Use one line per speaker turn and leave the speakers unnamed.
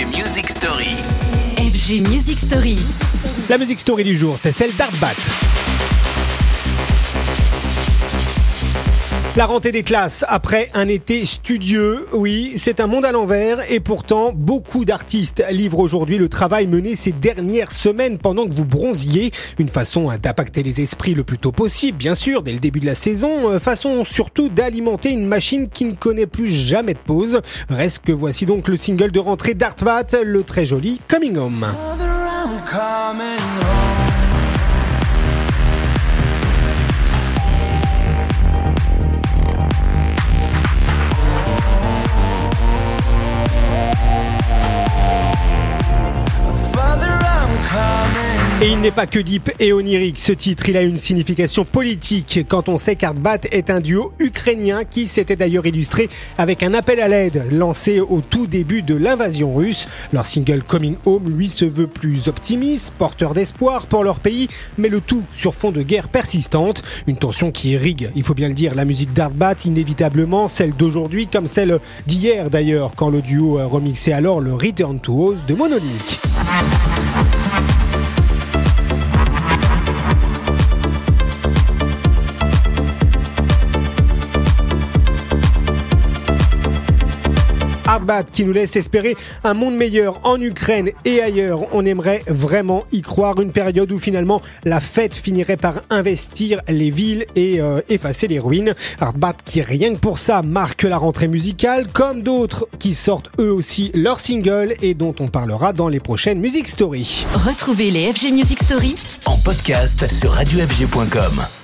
FG Music Story.
FG Music Story.
La musique story du jour, c'est celle d'Artbat. La rentrée des classes après un été studieux, oui, c'est un monde à l'envers et pourtant beaucoup d'artistes livrent aujourd'hui le travail mené ces dernières semaines pendant que vous bronziez. Une façon d'impacter les esprits le plus tôt possible, bien sûr, dès le début de la saison, euh, façon surtout d'alimenter une machine qui ne connaît plus jamais de pause. Reste que voici donc le single de rentrée d'Artbat, le très joli Coming Home. Et il n'est pas que deep et onirique. Ce titre, il a une signification politique quand on sait qu'Artbat est un duo ukrainien qui s'était d'ailleurs illustré avec un appel à l'aide lancé au tout début de l'invasion russe. Leur single Coming Home, lui, se veut plus optimiste, porteur d'espoir pour leur pays, mais le tout sur fond de guerre persistante. Une tension qui irrigue, il faut bien le dire, la musique d'Artbat, inévitablement, celle d'aujourd'hui comme celle d'hier d'ailleurs, quand le duo remixait alors le Return to Oz de Monolink. Arbat qui nous laisse espérer un monde meilleur en Ukraine et ailleurs. On aimerait vraiment y croire. Une période où finalement la fête finirait par investir les villes et euh, effacer les ruines. Arbat qui rien que pour ça marque la rentrée musicale, comme d'autres qui sortent eux aussi leur single et dont on parlera dans les prochaines Music Stories.
Retrouvez les FG Music Story
En podcast sur radiofg.com.